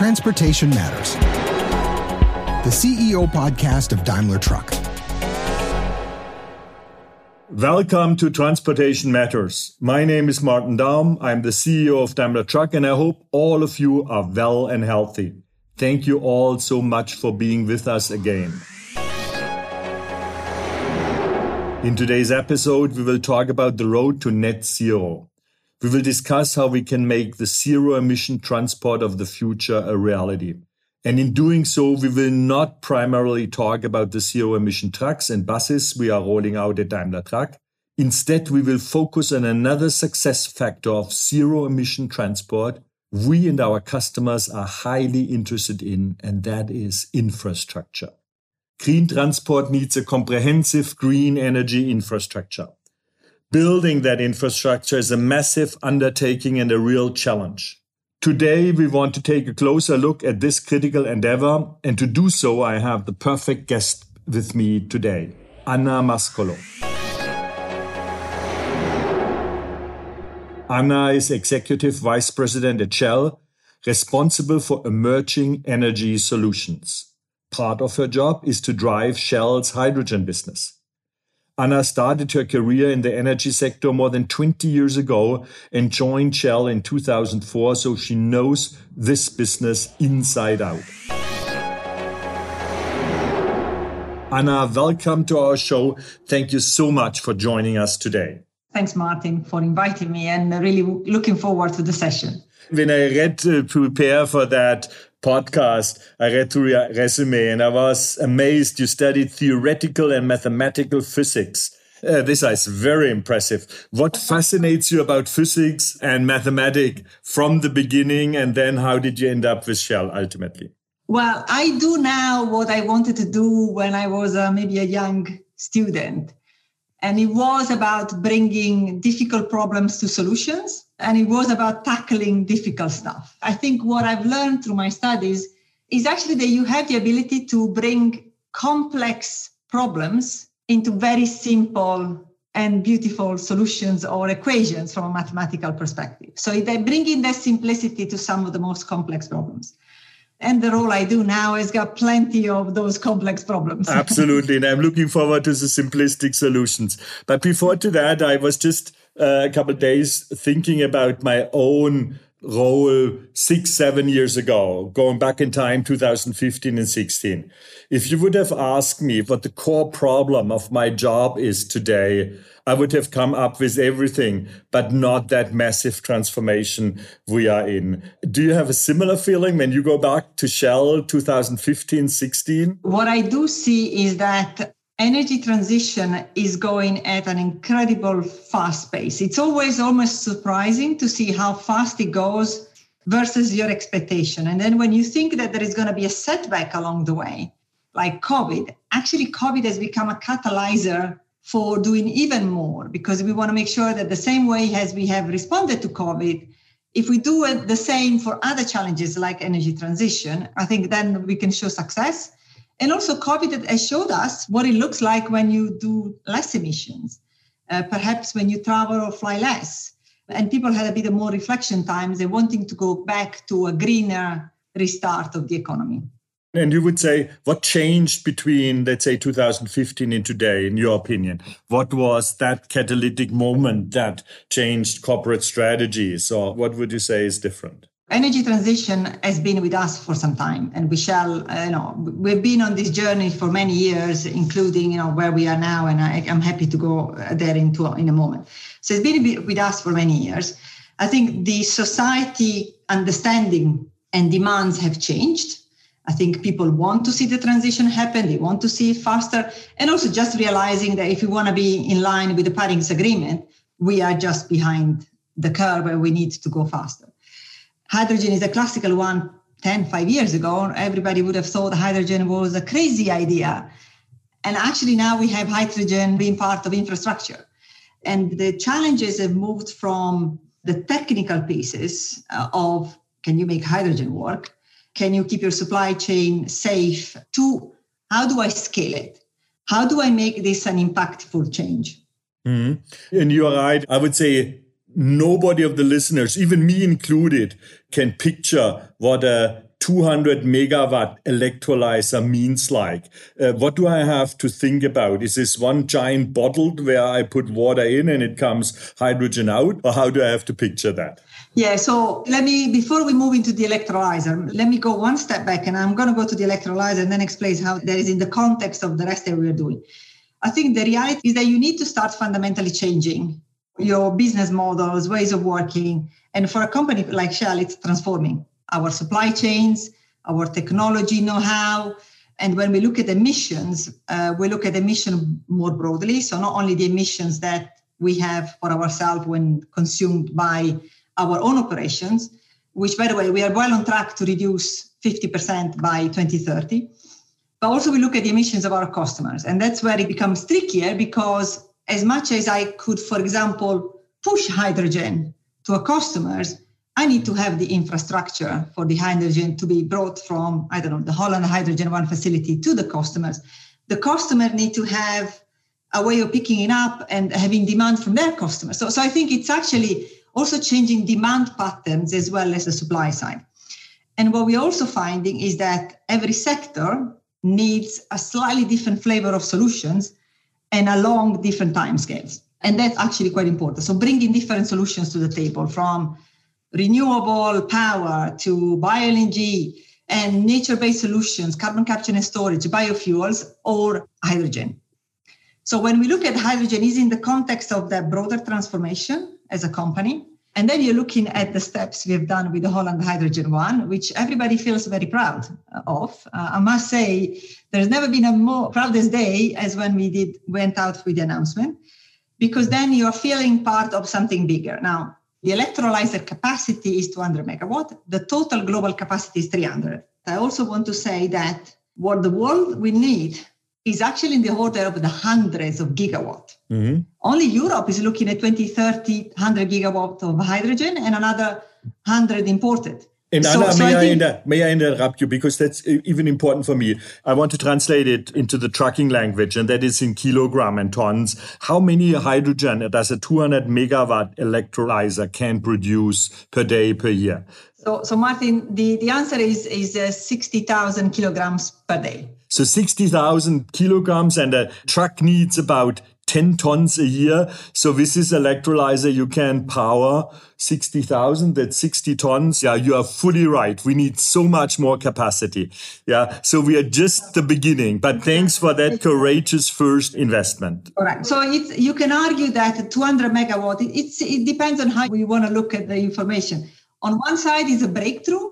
Transportation Matters, the CEO podcast of Daimler Truck. Welcome to Transportation Matters. My name is Martin Daum. I'm the CEO of Daimler Truck, and I hope all of you are well and healthy. Thank you all so much for being with us again. In today's episode, we will talk about the road to net zero. We will discuss how we can make the zero emission transport of the future a reality. And in doing so, we will not primarily talk about the zero emission trucks and buses we are rolling out at Daimler Truck. Instead, we will focus on another success factor of zero emission transport we and our customers are highly interested in, and that is infrastructure. Green transport needs a comprehensive green energy infrastructure. Building that infrastructure is a massive undertaking and a real challenge. Today, we want to take a closer look at this critical endeavor, and to do so, I have the perfect guest with me today, Anna Mascolo. Anna is Executive Vice President at Shell, responsible for emerging energy solutions. Part of her job is to drive Shell's hydrogen business. Anna started her career in the energy sector more than 20 years ago and joined Shell in 2004, so she knows this business inside out. Anna, welcome to our show. Thank you so much for joining us today. Thanks, Martin, for inviting me and really looking forward to the session. When I read to prepare for that podcast, I read through your resume and I was amazed. You studied theoretical and mathematical physics. Uh, this is very impressive. What fascinates you about physics and mathematics from the beginning, and then how did you end up with Shell ultimately? Well, I do now what I wanted to do when I was uh, maybe a young student. And it was about bringing difficult problems to solutions. And it was about tackling difficult stuff. I think what I've learned through my studies is actually that you have the ability to bring complex problems into very simple and beautiful solutions or equations from a mathematical perspective. So they bring in that simplicity to some of the most complex problems and the role I do now has got plenty of those complex problems. Absolutely. And I'm looking forward to the simplistic solutions. But before to that, I was just uh, a couple days thinking about my own role six, seven years ago, going back in time, 2015 and 16. If you would have asked me what the core problem of my job is today, I would have come up with everything, but not that massive transformation we are in. Do you have a similar feeling when you go back to Shell 2015, 16? What I do see is that energy transition is going at an incredible fast pace. It's always almost surprising to see how fast it goes versus your expectation. And then when you think that there is going to be a setback along the way, like COVID, actually, COVID has become a catalyzer for doing even more because we want to make sure that the same way as we have responded to COVID, if we do it the same for other challenges like energy transition, I think then we can show success. And also, COVID has showed us what it looks like when you do less emissions, uh, perhaps when you travel or fly less. And people had a bit of more reflection times. They're wanting to go back to a greener restart of the economy. And you would say, what changed between, let's say, 2015 and today, in your opinion? What was that catalytic moment that changed corporate strategies? Or what would you say is different? Energy transition has been with us for some time, and we shall, uh, you know, we've been on this journey for many years, including, you know, where we are now, and I, am happy to go there into in a moment. So it's been with us for many years. I think the society understanding and demands have changed I think people want to see the transition happen. They want to see it faster. And also just realizing that if we want to be in line with the Paris Agreement, we are just behind the curve where we need to go faster. Hydrogen is a classical one 10, 5 years ago. Everybody would have thought hydrogen was a crazy idea. And actually now we have hydrogen being part of infrastructure. And the challenges have moved from the technical pieces uh, of can you make hydrogen work can you keep your supply chain safe? To how do I scale it? How do I make this an impactful change? Mm-hmm. And you are right. I would say nobody of the listeners, even me included, can picture what a 200 megawatt electrolyzer means like. Uh, what do I have to think about? Is this one giant bottle where I put water in and it comes hydrogen out? Or how do I have to picture that? Yeah, so let me, before we move into the electrolyzer, let me go one step back and I'm going to go to the electrolyzer and then explain how that is in the context of the rest that we're doing. I think the reality is that you need to start fundamentally changing your business models, ways of working. And for a company like Shell, it's transforming our supply chains, our technology know how. And when we look at emissions, uh, we look at emission more broadly. So not only the emissions that we have for ourselves when consumed by our own operations, which, by the way, we are well on track to reduce 50% by 2030. But also, we look at the emissions of our customers. And that's where it becomes trickier because, as much as I could, for example, push hydrogen to our customers, I need to have the infrastructure for the hydrogen to be brought from, I don't know, the Holland Hydrogen One facility to the customers. The customer need to have a way of picking it up and having demand from their customers. So, so I think it's actually also changing demand patterns as well as the supply side. And what we're also finding is that every sector needs a slightly different flavor of solutions and along different timescales. And that's actually quite important. So bringing different solutions to the table from renewable power to bioenergy and nature-based solutions, carbon capture and storage, biofuels, or hydrogen. So when we look at hydrogen is in the context of that broader transformation as a company. And then you're looking at the steps we've done with the Holland Hydrogen One, which everybody feels very proud of. Uh, I must say, there's never been a more proudest day as when we did went out with the announcement, because then you're feeling part of something bigger. Now, the electrolyzer capacity is 200 megawatt. The total global capacity is 300. I also want to say that what the world will need is actually in the order of the hundreds of gigawatt. Mm-hmm. Only Europe is looking at 20, 30, 100 gigawatt of hydrogen and another 100 imported. And so, Anna, so may, I, I inter- may I interrupt you because that's even important for me. I want to translate it into the trucking language, and that is in kilogram and tons. How many hydrogen does a 200 megawatt electrolyzer can produce per day per year? So, so Martin, the, the answer is is uh, 60,000 kilograms per day. So 60,000 kilograms, and a truck needs about 10 tons a year. So with this electrolyzer, you can power 60,000, that's 60 tons. Yeah, you are fully right. We need so much more capacity. Yeah. So we are just the beginning, but thanks for that courageous first investment. All right. So it's, you can argue that 200 megawatt, it, it's, it depends on how we want to look at the information. On one side is a breakthrough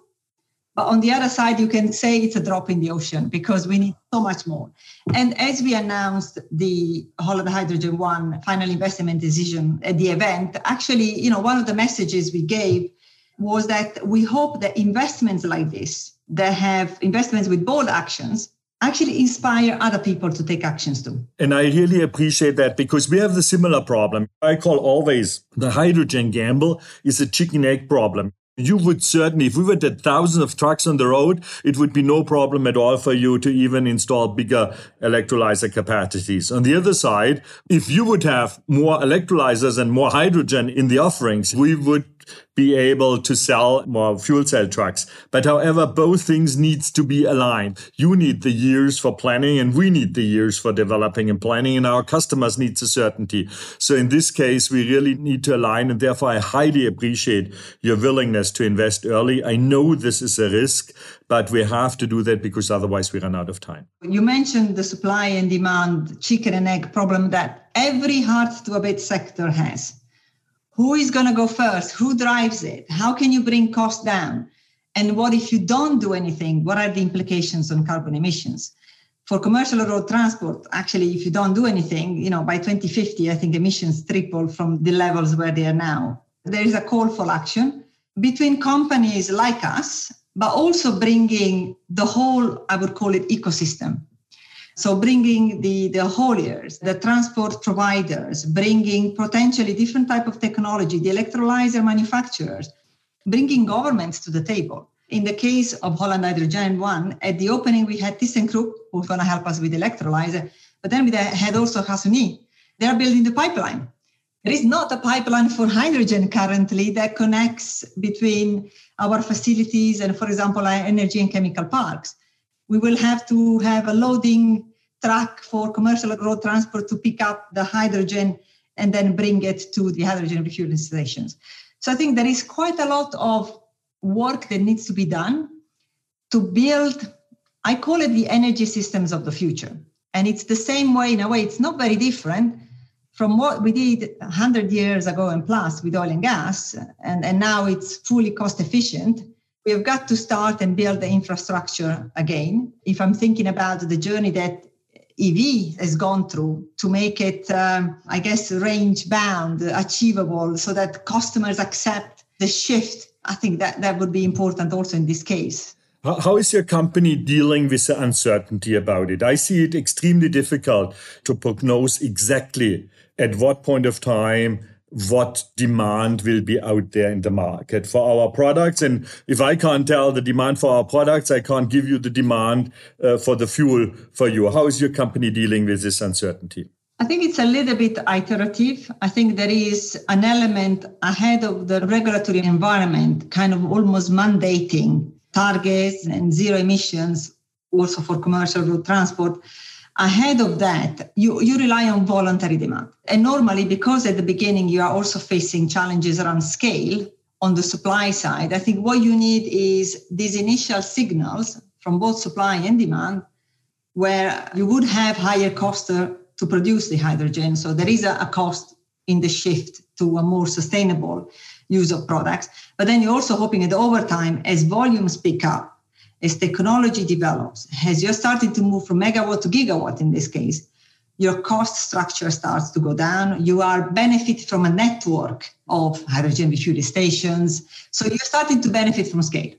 but on the other side, you can say it's a drop in the ocean because we need so much more. And as we announced the Holland Hydrogen One final investment decision at the event, actually, you know, one of the messages we gave was that we hope that investments like this, that have investments with bold actions, actually inspire other people to take actions too. And I really appreciate that because we have the similar problem. I call always the hydrogen gamble is a chicken egg problem. You would certainly, if we were at thousands of trucks on the road, it would be no problem at all for you to even install bigger electrolyzer capacities. On the other side, if you would have more electrolyzers and more hydrogen in the offerings, we would be able to sell more fuel cell trucks. But however, both things needs to be aligned. You need the years for planning and we need the years for developing and planning and our customers need the certainty. So in this case, we really need to align and therefore I highly appreciate your willingness to invest early. I know this is a risk, but we have to do that because otherwise we run out of time. You mentioned the supply and demand chicken and egg problem that every hard to abate sector has who is going to go first? Who drives it? How can you bring costs down? And what if you don't do anything? What are the implications on carbon emissions? For commercial road transport actually if you don't do anything you know by 2050 i think emissions triple from the levels where they are now. There is a call for action between companies like us but also bringing the whole i would call it ecosystem so bringing the, the hauliers, the transport providers, bringing potentially different type of technology, the electrolyzer manufacturers, bringing governments to the table. In the case of Holland Hydrogen One, at the opening we had ThyssenKrupp who's going to help us with electrolyzer, but then we had also Gasunie. They're building the pipeline. there is not a pipeline for hydrogen currently that connects between our facilities and, for example, energy and chemical parks. We will have to have a loading truck for commercial road transport to pick up the hydrogen and then bring it to the hydrogen refueling stations. So I think there is quite a lot of work that needs to be done to build, I call it the energy systems of the future. And it's the same way, in a way, it's not very different from what we did 100 years ago and plus with oil and gas. And, and now it's fully cost efficient. We've got to start and build the infrastructure again. If I'm thinking about the journey that EV has gone through to make it, um, I guess, range bound, achievable, so that customers accept the shift. I think that that would be important also in this case. How is your company dealing with the uncertainty about it? I see it extremely difficult to prognose exactly at what point of time what demand will be out there in the market for our products. And if I can't tell the demand for our products, I can't give you the demand uh, for the fuel for you. How is your company dealing with this uncertainty? I think it's a little bit iterative. I think there is an element ahead of the regulatory environment, kind of almost mandating targets and zero emissions also for commercial road transport ahead of that, you, you rely on voluntary demand. And normally, because at the beginning you are also facing challenges around scale on the supply side, I think what you need is these initial signals from both supply and demand where you would have higher cost uh, to produce the hydrogen. So there is a, a cost in the shift to a more sustainable use of products. But then you're also hoping that over time, as volumes pick up, as technology develops, as you're starting to move from megawatt to gigawatt in this case, your cost structure starts to go down. You are benefit from a network of hydrogen refueling stations. So you're starting to benefit from scale.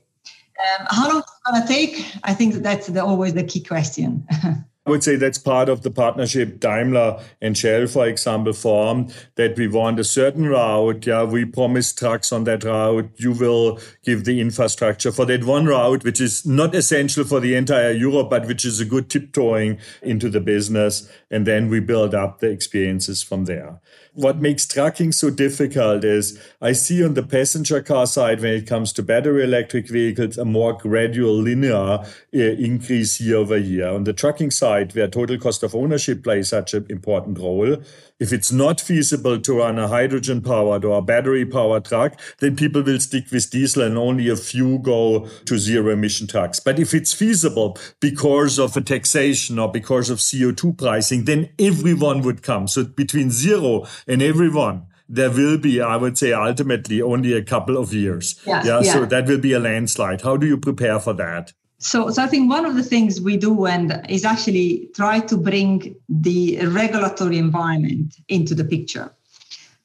Um, how long is it going to take? I think that's the, always the key question. I would say that's part of the partnership Daimler and Shell, for example, formed that we want a certain route. Yeah, we promise trucks on that route. You will give the infrastructure for that one route, which is not essential for the entire Europe, but which is a good tiptoeing into the business. And then we build up the experiences from there. What makes trucking so difficult is I see on the passenger car side, when it comes to battery electric vehicles, a more gradual linear uh, increase year over year. On the trucking side, where total cost of ownership plays such an important role, if it's not feasible to run a hydrogen powered or a battery powered truck, then people will stick with diesel and only a few go to zero emission trucks. But if it's feasible because of a taxation or because of CO2 pricing, then everyone would come. So between zero and everyone, there will be, I would say, ultimately only a couple of years. Yeah, yeah, yeah. So that will be a landslide. How do you prepare for that? So, so I think one of the things we do and is actually try to bring the regulatory environment into the picture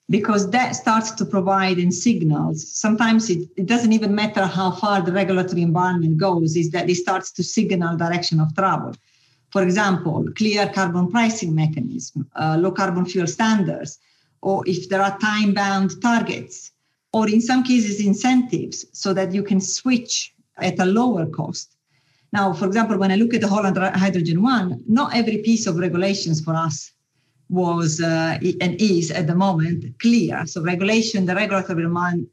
because that starts to provide in signals. Sometimes it, it doesn't even matter how far the regulatory environment goes, is that it starts to signal direction of travel. For example, clear carbon pricing mechanism, uh, low carbon fuel standards, or if there are time bound targets, or in some cases incentives so that you can switch at a lower cost now, for example, when I look at the Holland Hydrogen One, not every piece of regulations for us was uh, and is at the moment clear. So regulation, the regulatory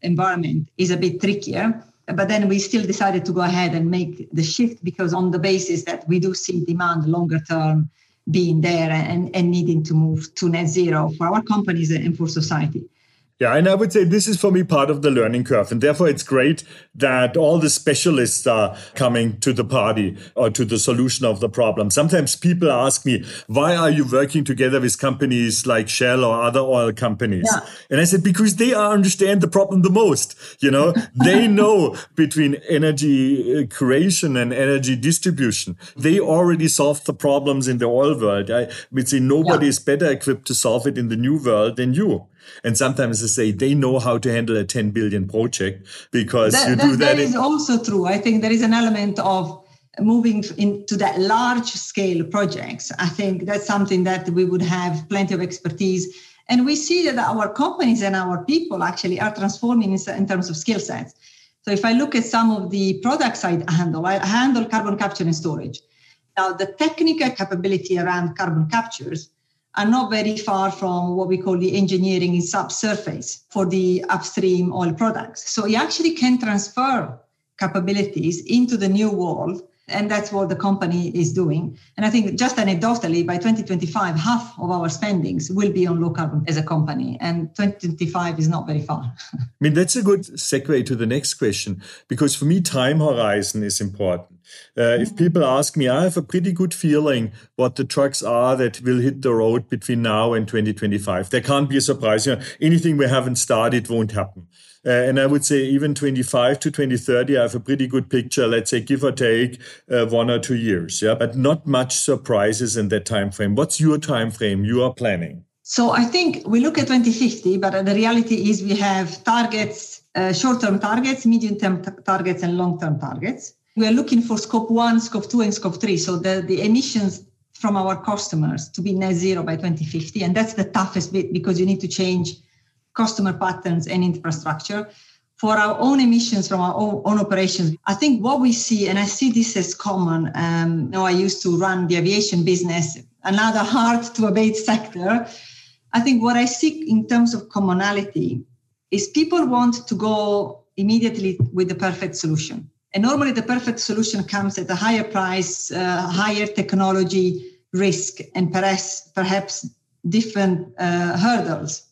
environment is a bit trickier. But then we still decided to go ahead and make the shift because on the basis that we do see demand longer term being there and, and needing to move to net zero for our companies and for society. Yeah, and I would say this is for me part of the learning curve. And therefore, it's great that all the specialists are coming to the party or to the solution of the problem. Sometimes people ask me, why are you working together with companies like Shell or other oil companies? Yeah. And I said, because they understand the problem the most. You know, they know between energy uh, creation and energy distribution. They already solved the problems in the oil world. I would say nobody yeah. is better equipped to solve it in the new world than you. And sometimes they say they know how to handle a 10 billion project because that, you do that. That is also true. I think there is an element of moving into that large scale projects. I think that's something that we would have plenty of expertise. And we see that our companies and our people actually are transforming in terms of skill sets. So if I look at some of the products I handle, I handle carbon capture and storage. Now, the technical capability around carbon captures are not very far from what we call the engineering in subsurface for the upstream oil products. So you actually can transfer capabilities into the new world and that's what the company is doing. And I think just anecdotally, by 2025, half of our spendings will be on low carbon as a company, and 2025 is not very far. I mean, that's a good segue to the next question, because for me, time horizon is important. Uh, if mm-hmm. people ask me, I have a pretty good feeling what the trucks are that will hit the road between now and 2025. There can't be a surprise. You know, anything we haven't started won't happen. Uh, and I would say even 25 to 2030, I have a pretty good picture, let's say give or take uh, one or two years. Yeah, but not much surprises in that time frame. What's your time frame you are planning? So I think we look at 2050, but the reality is we have targets, uh, short-term targets, medium-term t- targets, and long-term targets. We are looking for scope one, scope two, and scope three. So the, the emissions from our customers to be net zero by 2050. And that's the toughest bit because you need to change customer patterns and infrastructure. For our own emissions from our own, own operations, I think what we see, and I see this as common. Um, you know, I used to run the aviation business, another hard to abate sector. I think what I see in terms of commonality is people want to go immediately with the perfect solution. And normally the perfect solution comes at a higher price, uh, higher technology risk, and perhaps, perhaps different uh, hurdles.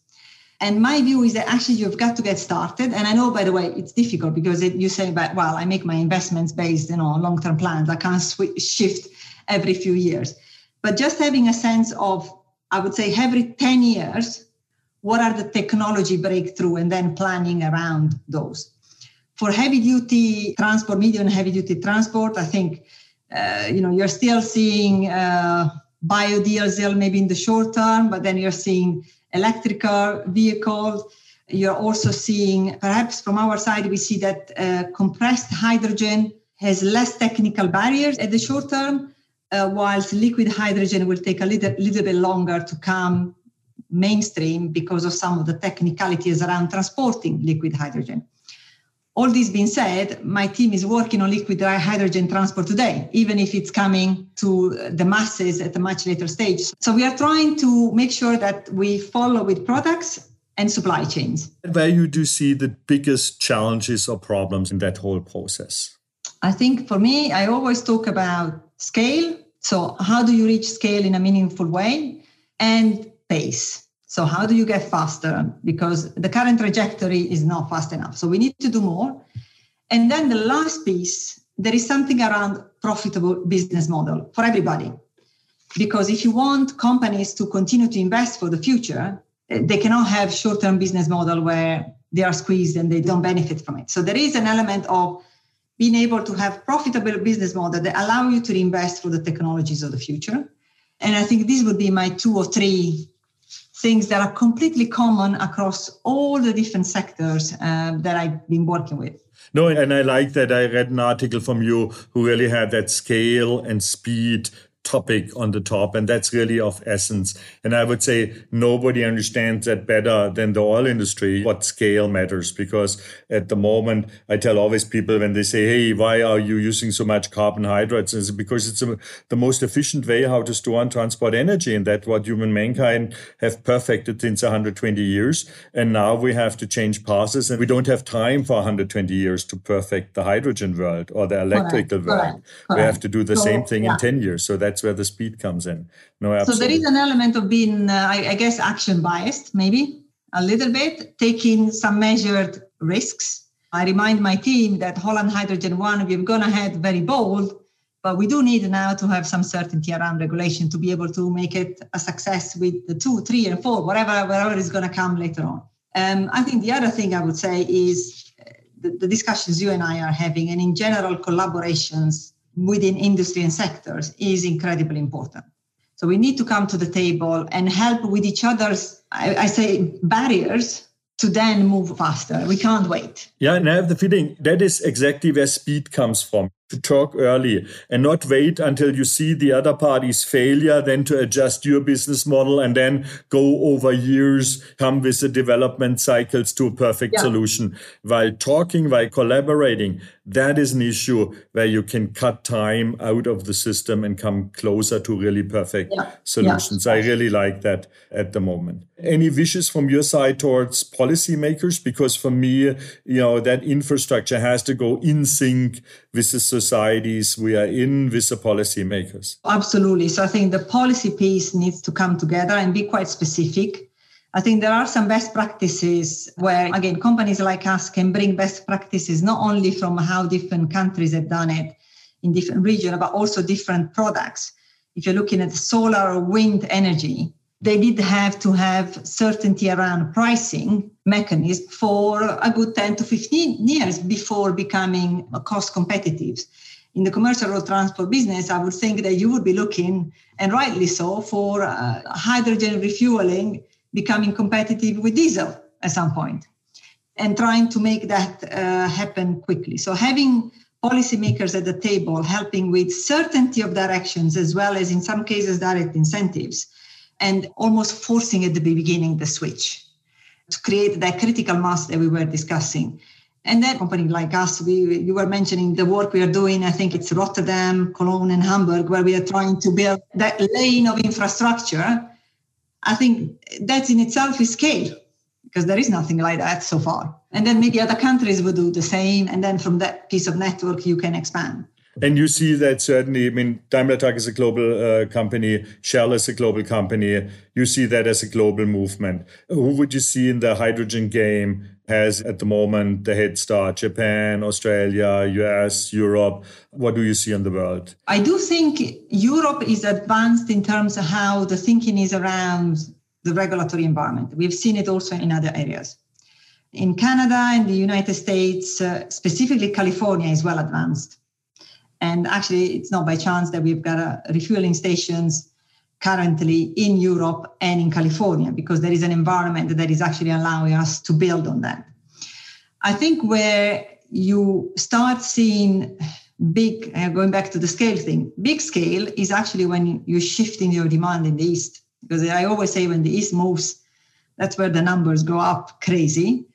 And my view is that actually you've got to get started. And I know, by the way, it's difficult because it, you say, but well, I make my investments based, you know, on long-term plans. I can't shift every few years. But just having a sense of, I would say, every 10 years, what are the technology breakthrough, and then planning around those. For heavy duty transport, medium and heavy duty transport, I think, uh, you know, you're still seeing uh, biodiesel maybe in the short term, but then you're seeing electrical vehicles. You're also seeing, perhaps from our side, we see that uh, compressed hydrogen has less technical barriers at the short term, uh, whilst liquid hydrogen will take a little, little bit longer to come mainstream because of some of the technicalities around transporting liquid hydrogen. All this being said, my team is working on liquid dry hydrogen transport today, even if it's coming to the masses at a much later stage. So we are trying to make sure that we follow with products and supply chains. Where you do see the biggest challenges or problems in that whole process? I think for me, I always talk about scale. So, how do you reach scale in a meaningful way? And pace. So how do you get faster? Because the current trajectory is not fast enough. So we need to do more. And then the last piece, there is something around profitable business model for everybody. Because if you want companies to continue to invest for the future, eh, they cannot have short-term business model where they are squeezed and they don't benefit from it. So there is an element of being able to have profitable business model that allow you to invest for the technologies of the future. And I think these would be my two or three things that are completely common across all the different sectors uh, that I've been working with. No, and I like that I read an article from you who really had that scale and speed topic on the top and that's really of essence and i would say nobody understands that better than the oil industry what scale matters because at the moment i tell always people when they say hey why are you using so much carbohydrates it's because it's a, the most efficient way how to store and transport energy and that's what human mankind have perfected since 120 years and now we have to change passes and we don't have time for 120 years to perfect the hydrogen world or the electrical Correct. world Correct. we have to do the so, same thing yeah. in 10 years so that that's where the speed comes in. No, absolutely. So there is an element of being, uh, I, I guess, action biased, maybe a little bit, taking some measured risks. I remind my team that Holland Hydrogen One, we've gone ahead very bold, but we do need now to have some certainty around regulation to be able to make it a success with the two, three, and four, whatever, whatever is going to come later on. Um, I think the other thing I would say is uh, the, the discussions you and I are having, and in general, collaborations within industry and sectors is incredibly important. So we need to come to the table and help with each other's, I, I say, barriers to then move faster. We can't wait. Yeah, and I have the feeling that is exactly where speed comes from. To talk early and not wait until you see the other party's failure, then to adjust your business model and then go over years, come with the development cycles to a perfect yeah. solution. While talking, while collaborating, that is an issue where you can cut time out of the system and come closer to really perfect yeah. solutions. Yeah. I really like that at the moment. Any wishes from your side towards policymakers? Because for me, you know, that infrastructure has to go in sync with the societies we are in, with the policymakers. Absolutely. So I think the policy piece needs to come together and be quite specific I think there are some best practices where, again, companies like us can bring best practices not only from how different countries have done it in different regions, but also different products. If you're looking at solar or wind energy, they did have to have certainty around pricing mechanism for a good 10 to 15 years before becoming cost competitive. In the commercial road transport business, I would think that you would be looking, and rightly so, for uh, hydrogen refueling becoming competitive with diesel at some point and trying to make that uh, happen quickly. So having policymakers at the table helping with certainty of directions as well as in some cases direct incentives and almost forcing at the beginning the switch to create that critical mass that we were discussing. And then company like us, we you were mentioning the work we are doing. I think it's Rotterdam, Cologne, and Hamburg, where we are trying to build that lane of infrastructure I think that in itself is scale because there is nothing like that so far. And then maybe other countries will do the same. And then from that piece of network, you can expand. And you see that certainly, I mean, Daimler Truck is a global uh, company, Shell is a global company. You see that as a global movement. Who would you see in the hydrogen game has at the moment the head start? Japan, Australia, US, Europe. What do you see in the world? I do think Europe is advanced in terms of how the thinking is around the regulatory environment. We've seen it also in other areas. In Canada and the United States, uh, specifically California, is well advanced. And actually, it's not by chance that we've got uh, refueling stations currently in Europe and in California because there is an environment that is actually allowing us to build on that. I think where you start seeing big, uh, going back to the scale thing, big scale is actually when you're shifting your demand in the East. Because I always say when the East moves, that's where the numbers go up crazy.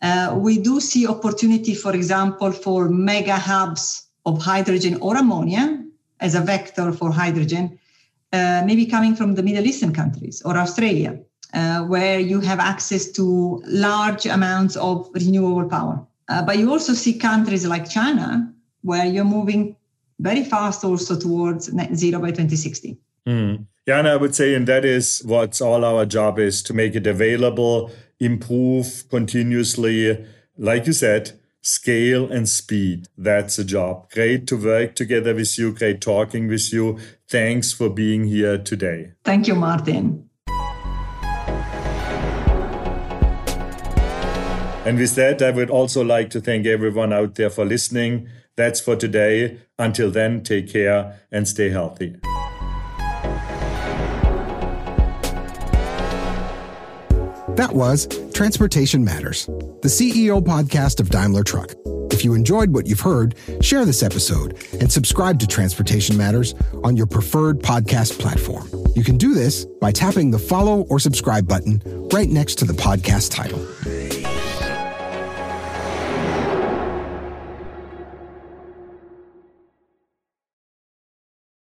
Uh, we do see opportunity, for example, for mega hubs of hydrogen or ammonia as a vector for hydrogen uh, maybe coming from the Middle Eastern countries or Australia, uh, where you have access to large amounts of renewable power. Uh, but you also see countries like China, where you're moving very fast also towards net zero by 2060. Mm. Yeah, and I would say, and that is what all our job is to make it available, improve continuously. Like you said, scale and speed. That's a job. Great to work together with you. Great talking with you. Thanks for being here today. Thank you, Martin. And with that, I would also like to thank everyone out there for listening. That's for today. Until then, take care and stay healthy. That was Transportation Matters, the CEO podcast of Daimler Truck. If you enjoyed what you've heard, share this episode and subscribe to Transportation Matters on your preferred podcast platform. You can do this by tapping the follow or subscribe button right next to the podcast title.